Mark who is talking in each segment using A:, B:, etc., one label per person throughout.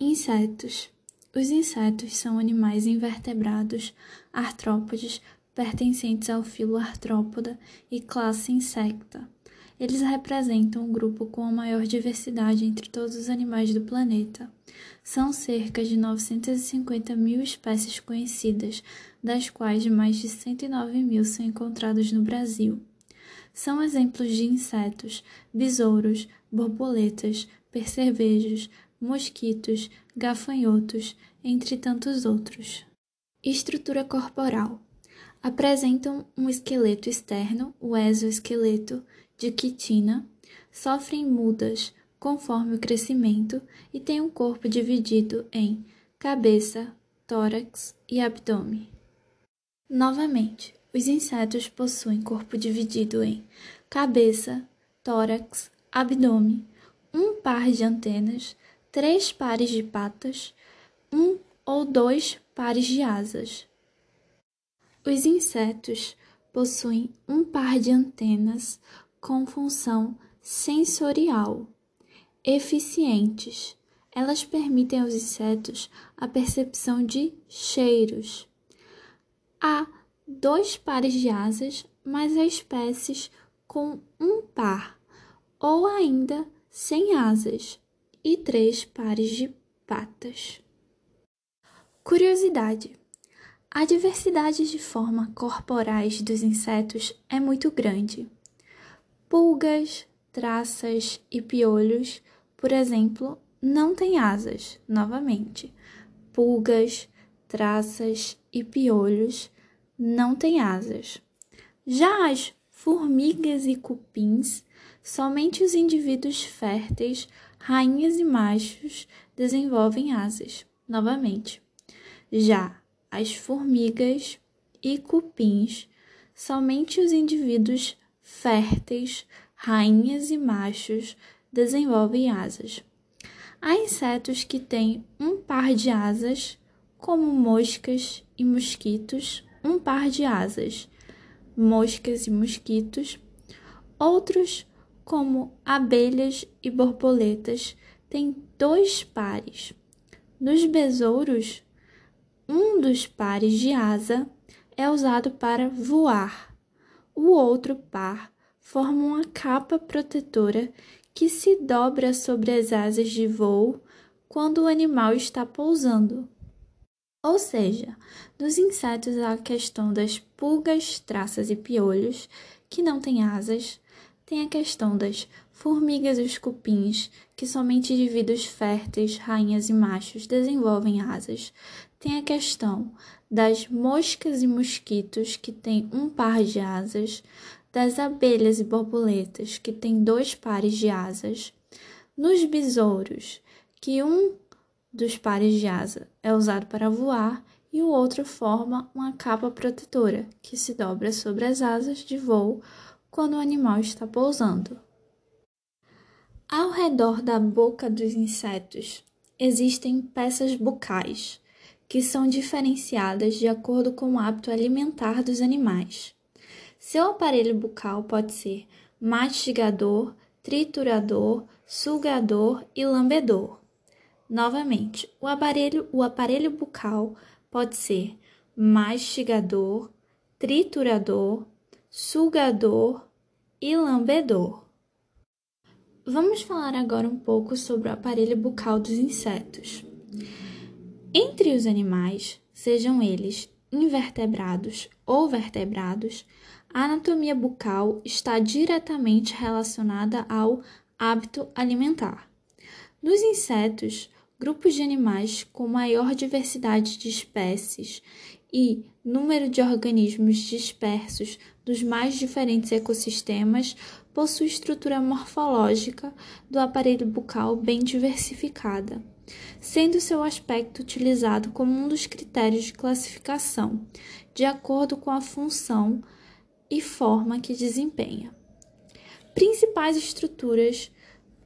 A: Insetos. Os insetos são animais invertebrados, artrópodes, pertencentes ao filo Artrópoda e classe Insecta. Eles representam o grupo com a maior diversidade entre todos os animais do planeta. São cerca de 950 mil espécies conhecidas, das quais mais de 109 mil são encontrados no Brasil. São exemplos de insetos, besouros, borboletas, percevejos, mosquitos, gafanhotos, entre tantos outros. Estrutura corporal. Apresentam um esqueleto externo, o exoesqueleto, de quitina, sofrem mudas conforme o crescimento e têm um corpo dividido em cabeça, tórax e abdômen. Novamente, os insetos possuem corpo dividido em cabeça, tórax, abdômen, um par de antenas, três pares de patas, um ou dois pares de asas. Os insetos possuem um par de antenas com função sensorial eficientes. Elas permitem aos insetos a percepção de cheiros. Há dois pares de asas, mas há espécies com um par ou ainda sem asas e três pares de patas. Curiosidade: a diversidade de formas corporais dos insetos é muito grande. Pulgas, traças e piolhos, por exemplo, não têm asas, novamente. Pulgas, traças e piolhos não têm asas. Já as formigas e cupins, somente os indivíduos férteis, rainhas e machos, desenvolvem asas, novamente. Já as formigas e cupins, somente os indivíduos férteis, rainhas e machos desenvolvem asas. Há insetos que têm um par de asas, como moscas e mosquitos, um par de asas, moscas e mosquitos. Outros, como abelhas e borboletas, têm dois pares. Nos besouros, um dos pares de asa é usado para voar o outro par forma uma capa protetora que se dobra sobre as asas de voo quando o animal está pousando. Ou seja, nos insetos há a questão das pulgas, traças e piolhos, que não têm asas, tem a questão das formigas e os cupins, que somente indivíduos férteis, rainhas e machos desenvolvem asas. Tem a questão das moscas e mosquitos, que têm um par de asas, das abelhas e borboletas, que têm dois pares de asas, nos besouros, que um dos pares de asa é usado para voar e o outro forma uma capa protetora que se dobra sobre as asas de voo quando o animal está pousando. Ao redor da boca dos insetos existem peças bucais, que são diferenciadas de acordo com o hábito alimentar dos animais. Seu aparelho bucal pode ser mastigador, triturador, sugador e lambedor. Novamente, o aparelho, o aparelho bucal pode ser mastigador, triturador, sugador e lambedor. Vamos falar agora um pouco sobre o aparelho bucal dos insetos. Entre os animais, sejam eles invertebrados ou vertebrados, a anatomia bucal está diretamente relacionada ao hábito alimentar. Nos insetos, grupos de animais com maior diversidade de espécies e número de organismos dispersos dos mais diferentes ecossistemas possui estrutura morfológica do aparelho bucal bem diversificada, sendo seu aspecto utilizado como um dos critérios de classificação, de acordo com a função e forma que desempenha. Principais estruturas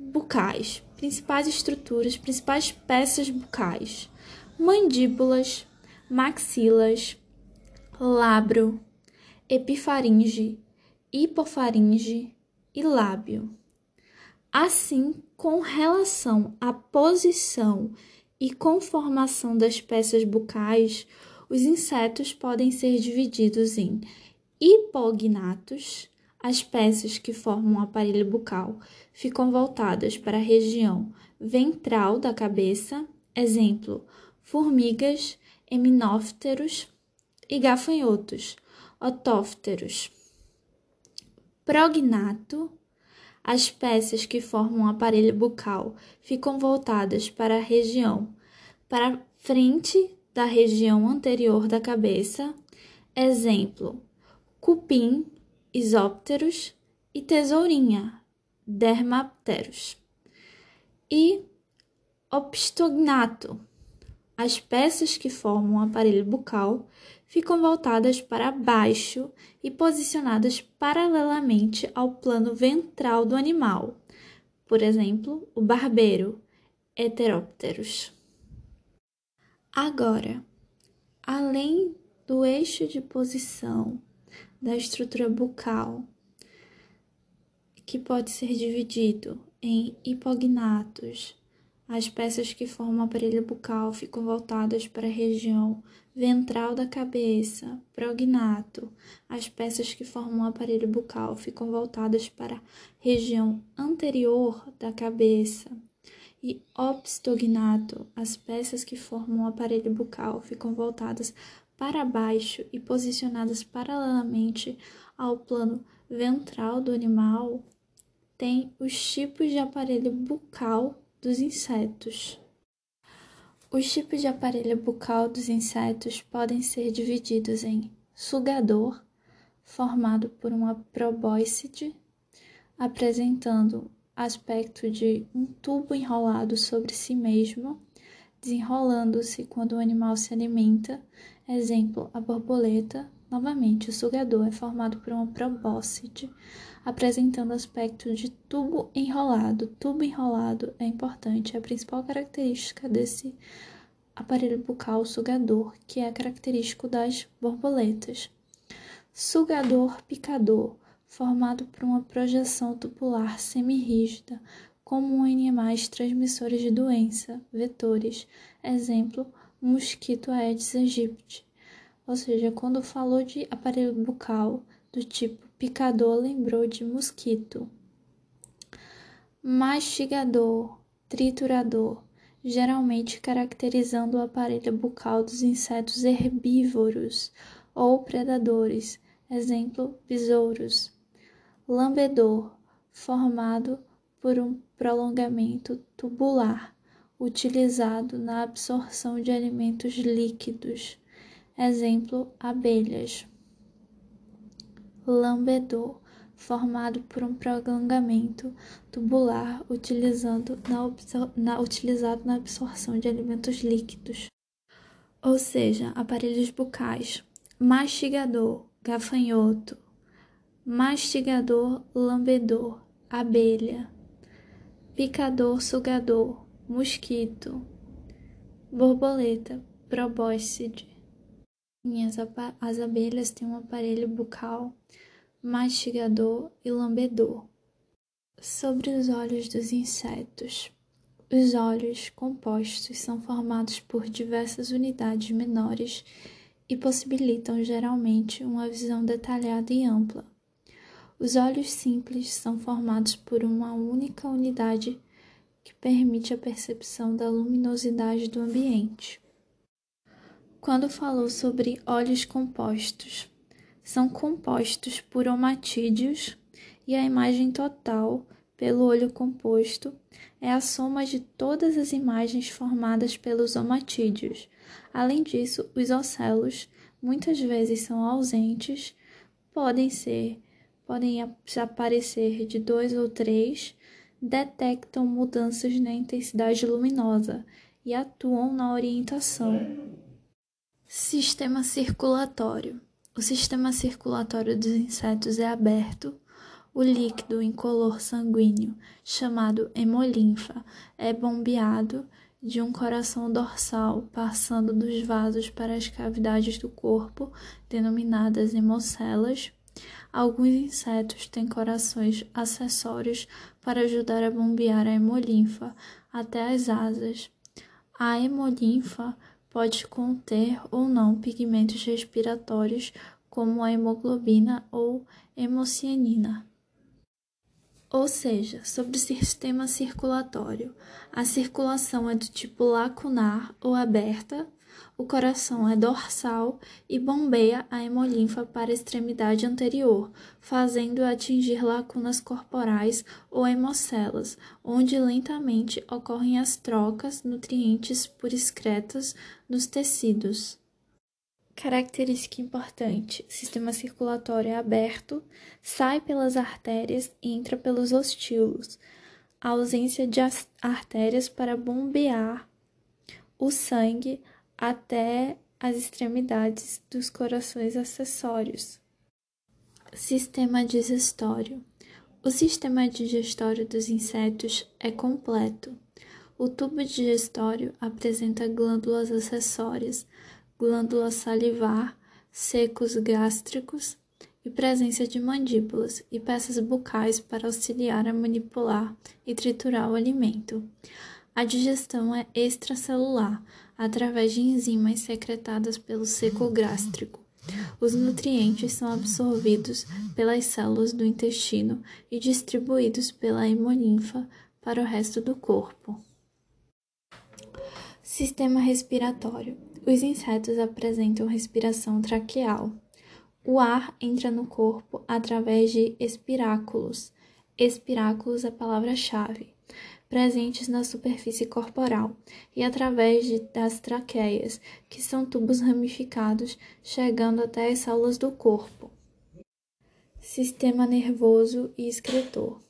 A: bucais, principais estruturas, principais peças bucais: mandíbulas, maxilas, labro, epifaringe, hipofaringe e lábio. Assim, com relação à posição e conformação das peças bucais, os insetos podem ser divididos em hipognatos, as peças que formam o aparelho bucal ficam voltadas para a região ventral da cabeça, exemplo, formigas, eminófteros e gafanhotos, otófteros. Prognato, as peças que formam o aparelho bucal ficam voltadas para a região para frente da região anterior da cabeça, exemplo, cupim, isópteros e tesourinha, dermapteros. E opistognato. As peças que formam o aparelho bucal ficam voltadas para baixo e posicionadas paralelamente ao plano ventral do animal. Por exemplo, o barbeiro, Heteropterus. Agora, além do eixo de posição da estrutura bucal, que pode ser dividido em hipognatos. As peças que formam o aparelho bucal ficam voltadas para a região ventral da cabeça, prognato. As peças que formam o aparelho bucal ficam voltadas para a região anterior da cabeça. E obstognato, as peças que formam o aparelho bucal ficam voltadas para baixo e posicionadas paralelamente ao plano ventral do animal, tem os tipos de aparelho bucal dos insetos. Os tipos de aparelho bucal dos insetos podem ser divididos em sugador, formado por uma probóscide, apresentando aspecto de um tubo enrolado sobre si mesmo, desenrolando-se quando o animal se alimenta, Exemplo, a borboleta. Novamente, o sugador é formado por uma probóscide, apresentando aspecto de tubo enrolado. Tubo enrolado é importante, é a principal característica desse aparelho bucal sugador, que é característico das borboletas. Sugador picador, formado por uma projeção tubular semirrígida, em animais transmissores de doença, vetores. Exemplo, mosquito Aedes aegypti. Ou seja, quando falou de aparelho bucal do tipo picador, lembrou de mosquito. Mastigador, triturador, geralmente caracterizando o aparelho bucal dos insetos herbívoros ou predadores, exemplo, besouros. Lambedor, formado por um prolongamento tubular utilizado na absorção de alimentos líquidos, exemplo, abelhas. Lambedor, formado por um prolongamento tubular utilizando na, na, utilizado na absorção de alimentos líquidos, ou seja, aparelhos bucais. Mastigador, gafanhoto. Mastigador, lambedor, abelha. Picador, sugador, mosquito, borboleta, probóscide. As abelhas têm um aparelho bucal, mastigador e lambedor. Sobre os olhos dos insetos. Os olhos compostos são formados por diversas unidades menores e possibilitam geralmente uma visão detalhada e ampla. Os olhos simples são formados por uma única unidade que permite a percepção da luminosidade do ambiente. Quando falou sobre óleos compostos, são compostos por omatídeos e a imagem total pelo olho composto é a soma de todas as imagens formadas pelos omatídeos. Além disso, os ocelos muitas vezes são ausentes, podem ser, podem aparecer de dois ou três detectam mudanças na intensidade luminosa e atuam na orientação. Sistema circulatório: O sistema circulatório dos insetos é aberto. O líquido incolor sanguíneo, chamado hemolinfa, é bombeado de um coração dorsal, passando dos vasos para as cavidades do corpo, denominadas hemocelas, Alguns insetos têm corações acessórios para ajudar a bombear a hemolinfa até as asas. A hemolinfa pode conter ou não pigmentos respiratórios como a hemoglobina ou hemocianina. Ou seja, sobre o sistema circulatório, a circulação é do tipo lacunar ou aberta, o coração é dorsal e bombeia a hemolinfa para a extremidade anterior, fazendo atingir lacunas corporais ou hemocelas, onde lentamente ocorrem as trocas nutrientes por excretas nos tecidos. Característica importante: sistema circulatório é aberto, sai pelas artérias e entra pelos ostíolos. A ausência de artérias para bombear o sangue até as extremidades dos corações acessórios. Sistema digestório: O sistema digestório dos insetos é completo. O tubo digestório apresenta glândulas acessórias glândula salivar, secos gástricos e presença de mandíbulas e peças bucais para auxiliar a manipular e triturar o alimento. A digestão é extracelular, através de enzimas secretadas pelo seco gástrico. Os nutrientes são absorvidos pelas células do intestino e distribuídos pela hemolinfa para o resto do corpo. Sistema respiratório. Os insetos apresentam respiração traqueal. O ar entra no corpo através de espiráculos. Espiráculos é a palavra-chave, presentes na superfície corporal, e através de, das traqueias, que são tubos ramificados chegando até as células do corpo. Sistema nervoso e excretor.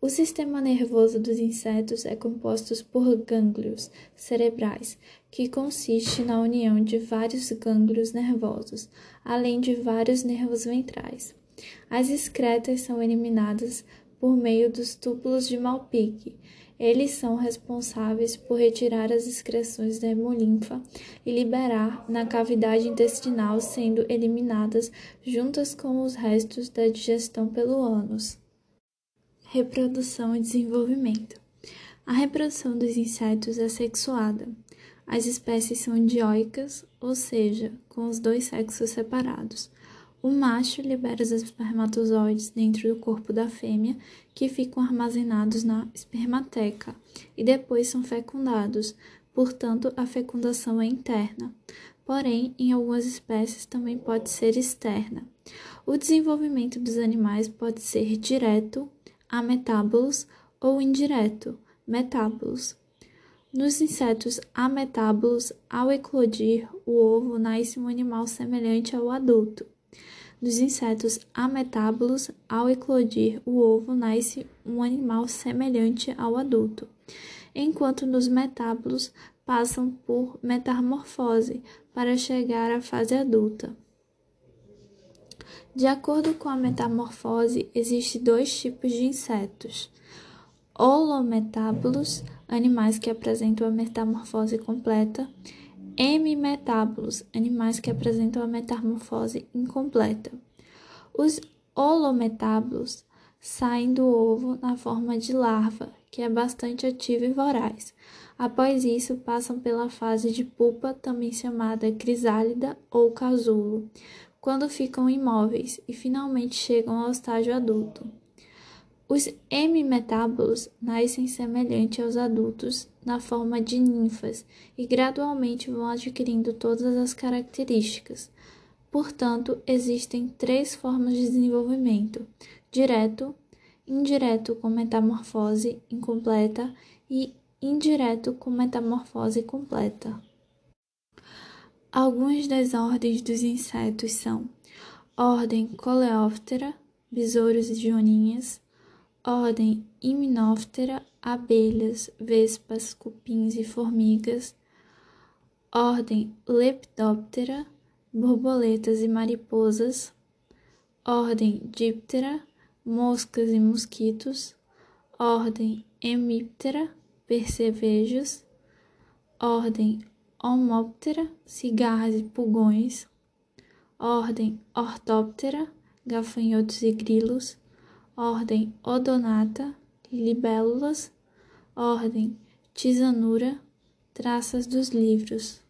A: O sistema nervoso dos insetos é composto por gânglios cerebrais, que consiste na união de vários gânglios nervosos, além de vários nervos ventrais. As excretas são eliminadas por meio dos túbulos de Malpighi. Eles são responsáveis por retirar as excreções da hemolinfa e liberar na cavidade intestinal, sendo eliminadas juntas com os restos da digestão pelo ânus. Reprodução e desenvolvimento. A reprodução dos insetos é sexuada. As espécies são dioicas, ou seja, com os dois sexos separados. O macho libera os espermatozoides dentro do corpo da fêmea, que ficam armazenados na espermateca e depois são fecundados, portanto, a fecundação é interna. Porém, em algumas espécies também pode ser externa. O desenvolvimento dos animais pode ser direto ametábolos ou indireto, metábolos. Nos insetos ametábolos, ao eclodir o ovo, nasce um animal semelhante ao adulto. Nos insetos ametábolos, ao eclodir o ovo, nasce um animal semelhante ao adulto, enquanto nos metábolos passam por metamorfose para chegar à fase adulta. De acordo com a metamorfose, existem dois tipos de insetos: holometábulos, animais que apresentam a metamorfose completa, hemimetábulos, animais que apresentam a metamorfose incompleta. Os holometábulos saem do ovo na forma de larva, que é bastante ativa e voraz. Após isso, passam pela fase de pupa, também chamada crisálida ou casulo, quando ficam imóveis e finalmente chegam ao estágio adulto. Os hemimetábolos nascem semelhante aos adultos na forma de ninfas e gradualmente vão adquirindo todas as características. Portanto, existem três formas de desenvolvimento: direto, indireto com metamorfose incompleta e indireto com metamorfose completa. Algumas das ordens dos insetos são Ordem Coleóptera, besouros e joaninhas, Ordem Hymenoptera, abelhas, vespas, cupins e formigas, Ordem Lepidoptera, borboletas e mariposas, Ordem Diptera, moscas e mosquitos, Ordem Hemiptera, percevejos, Ordem Homóptera, cigarras e pulgões. Ordem Ortóptera, gafanhotos e grilos. Ordem Odonata, libélulas. Ordem Tisanura, traças dos livros.